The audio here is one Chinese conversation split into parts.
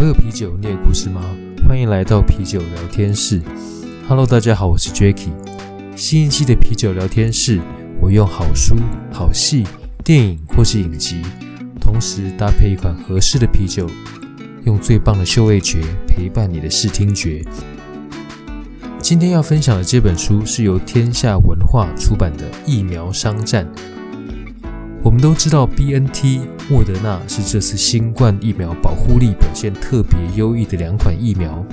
我有啤酒，你有故事吗？欢迎来到啤酒聊天室。Hello，大家好，我是 Jacky。新一期的啤酒聊天室，我用好书、好戏、电影或是影集，同时搭配一款合适的啤酒，用最棒的嗅味觉陪伴你的视听觉。今天要分享的这本书是由天下文化出版的《疫苗商战》。我们都知道，BNT、莫德纳是这次新冠疫苗保护力表现特别优异的两款疫苗，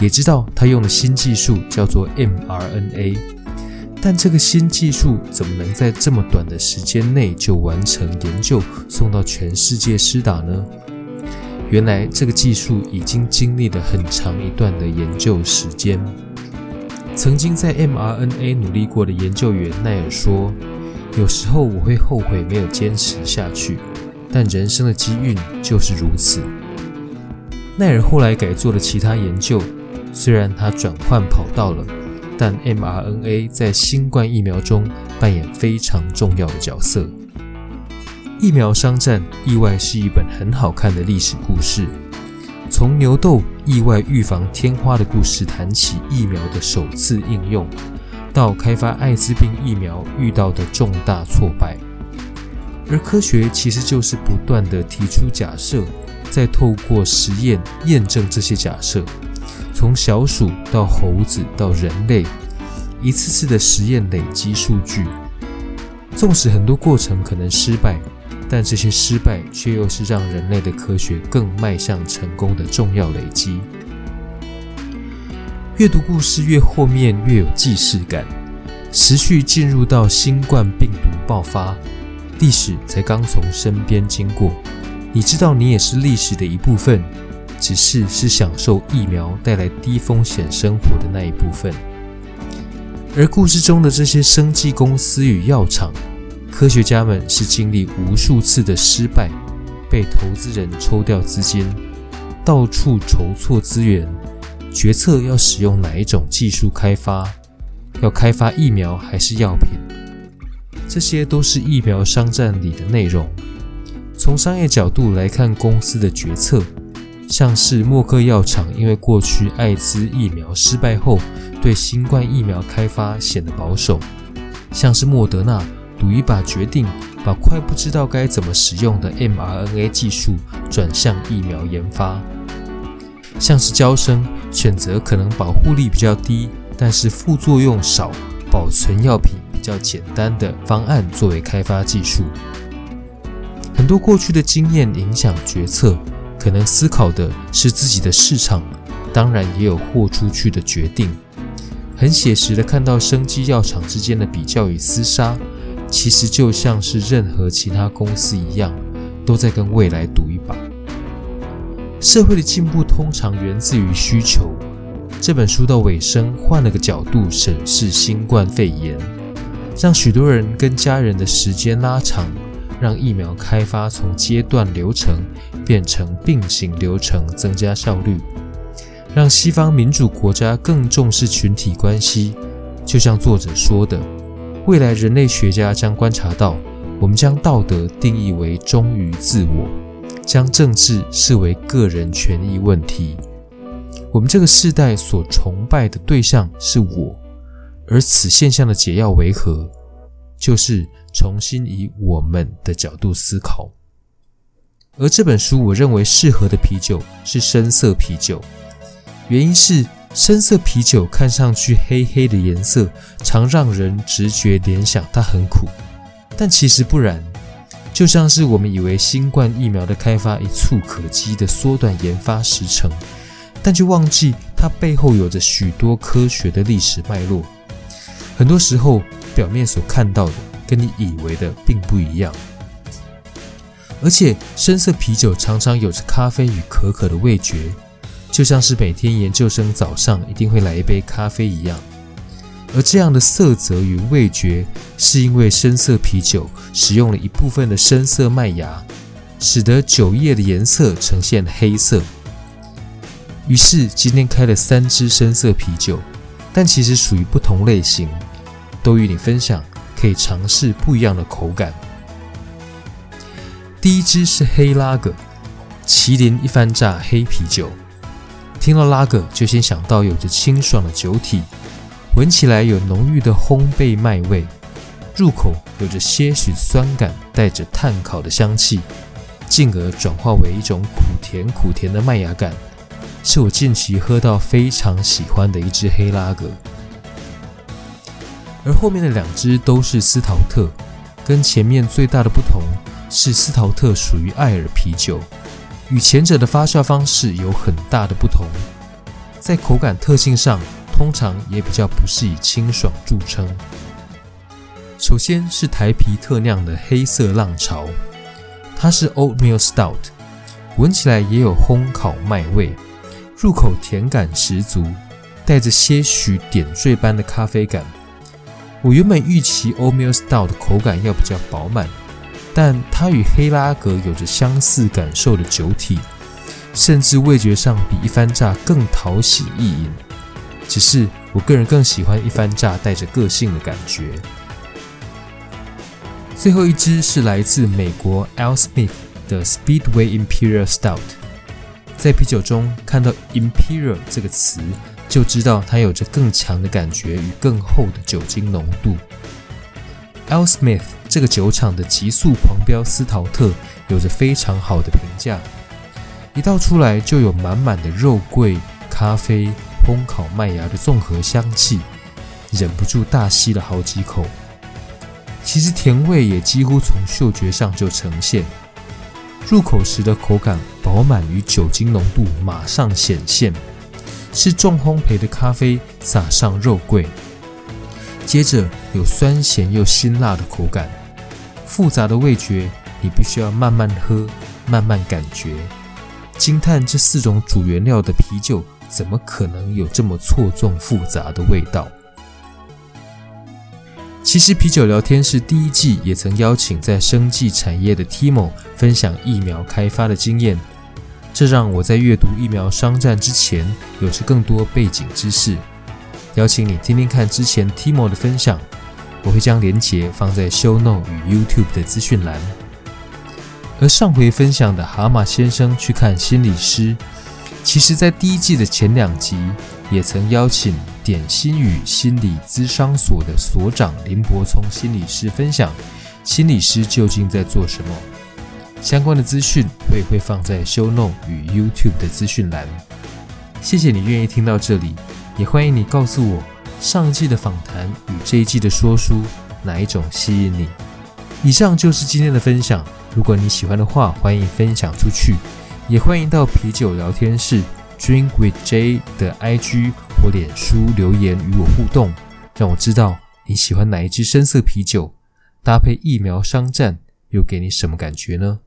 也知道它用的新技术叫做 mRNA。但这个新技术怎么能在这么短的时间内就完成研究，送到全世界施打呢？原来这个技术已经经历了很长一段的研究时间。曾经在 mRNA 努力过的研究员奈尔说。有时候我会后悔没有坚持下去，但人生的机运就是如此。奈尔后来改做了其他研究，虽然他转换跑道了，但 mRNA 在新冠疫苗中扮演非常重要的角色。疫苗商战意外是一本很好看的历史故事，从牛痘意外预防天花的故事谈起，疫苗的首次应用。到开发艾滋病疫苗遇到的重大挫败，而科学其实就是不断地提出假设，再透过实验验证这些假设。从小鼠到猴子到人类，一次次的实验累积数据。纵使很多过程可能失败，但这些失败却又是让人类的科学更迈向成功的重要累积。越读故事越后面越有既视感，持续进入到新冠病毒爆发，历史才刚从身边经过。你知道你也是历史的一部分，只是是享受疫苗带来低风险生活的那一部分。而故事中的这些生技公司与药厂，科学家们是经历无数次的失败，被投资人抽掉资金，到处筹措资源。决策要使用哪一种技术开发？要开发疫苗还是药品？这些都是疫苗商战里的内容。从商业角度来看，公司的决策，像是默克药厂，因为过去艾滋疫苗失败后，对新冠疫苗开发显得保守；像是莫德纳赌一把，决定把快不知道该怎么使用的 mRNA 技术转向疫苗研发。像是娇生选择可能保护力比较低，但是副作用少、保存药品比较简单的方案作为开发技术。很多过去的经验影响决策，可能思考的是自己的市场，当然也有豁出去的决定。很写实的看到生机药厂之间的比较与厮杀，其实就像是任何其他公司一样，都在跟未来赌一。社会的进步通常源自于需求。这本书到尾声换了个角度审视新冠肺炎，让许多人跟家人的时间拉长，让疫苗开发从阶段流程变成并行流程，增加效率，让西方民主国家更重视群体关系。就像作者说的，未来人类学家将观察到，我们将道德定义为忠于自我。将政治视为个人权益问题，我们这个世代所崇拜的对象是我，而此现象的解药为何？就是重新以我们的角度思考。而这本书我认为适合的啤酒是深色啤酒，原因是深色啤酒看上去黑黑的颜色，常让人直觉联想它很苦，但其实不然。就像是我们以为新冠疫苗的开发一触可及的缩短研发时程，但却忘记它背后有着许多科学的历史脉络。很多时候，表面所看到的跟你以为的并不一样。而且，深色啤酒常常有着咖啡与可可的味觉，就像是每天研究生早上一定会来一杯咖啡一样。而这样的色泽与味觉，是因为深色啤酒使用了一部分的深色麦芽，使得酒液的颜色呈现黑色。于是今天开了三支深色啤酒，但其实属于不同类型，都与你分享，可以尝试不一样的口感。第一支是黑拉格，麒麟一番榨黑啤酒。听到拉格，就先想到有着清爽的酒体，闻起来有浓郁的烘焙麦味，入口有着些许酸感，带着炭烤的香气，进而转化为一种苦甜苦甜的麦芽感，是我近期喝到非常喜欢的一支黑拉格。而后面的两支都是斯陶特，跟前面最大的不同是斯陶特属于艾尔啤酒。与前者的发酵方式有很大的不同，在口感特性上，通常也比较不是以清爽著称。首先是台啤特酿的黑色浪潮，它是 Oatmeal Stout，闻起来也有烘烤麦味，入口甜感十足，带着些许点缀般的咖啡感。我原本预期 Oatmeal Stout 的口感要比较饱满。但它与黑拉格有着相似感受的酒体，甚至味觉上比一番榨更讨喜易饮。只是我个人更喜欢一番炸带着个性的感觉。最后一支是来自美国 AleSmith 的 Speedway Imperial Stout，在啤酒中看到 Imperial 这个词，就知道它有着更强的感觉与更厚的酒精浓度。AleSmith 这个酒厂的极速狂飙斯陶特有着非常好的评价，一倒出来就有满满的肉桂、咖啡、烘烤麦芽的综合香气，忍不住大吸了好几口。其实甜味也几乎从嗅觉上就呈现，入口时的口感饱满与酒精浓度马上显现，是重烘焙的咖啡撒上肉桂。接着有酸咸又辛辣的口感，复杂的味觉，你必须要慢慢喝，慢慢感觉，惊叹这四种主原料的啤酒怎么可能有这么错综复杂的味道？其实啤酒聊天室第一季也曾邀请在生技产业的 Timo 分享疫苗开发的经验，这让我在阅读疫苗商战之前有着更多背景知识。邀请你听听看之前 Timo 的分享，我会将连结放在 Show Note 与 YouTube 的资讯栏。而上回分享的蛤蟆先生去看心理师，其实在第一季的前两集也曾邀请点心与心理咨商所的所长林柏聪心理师分享心理师究竟在做什么。相关的资讯我也会放在 Show Note 与 YouTube 的资讯栏。谢谢你愿意听到这里。也欢迎你告诉我，上一季的访谈与这一季的说书哪一种吸引你？以上就是今天的分享。如果你喜欢的话，欢迎分享出去，也欢迎到啤酒聊天室 Drink with J 的 IG 或脸书留言与我互动，让我知道你喜欢哪一支深色啤酒，搭配疫苗商战又给你什么感觉呢？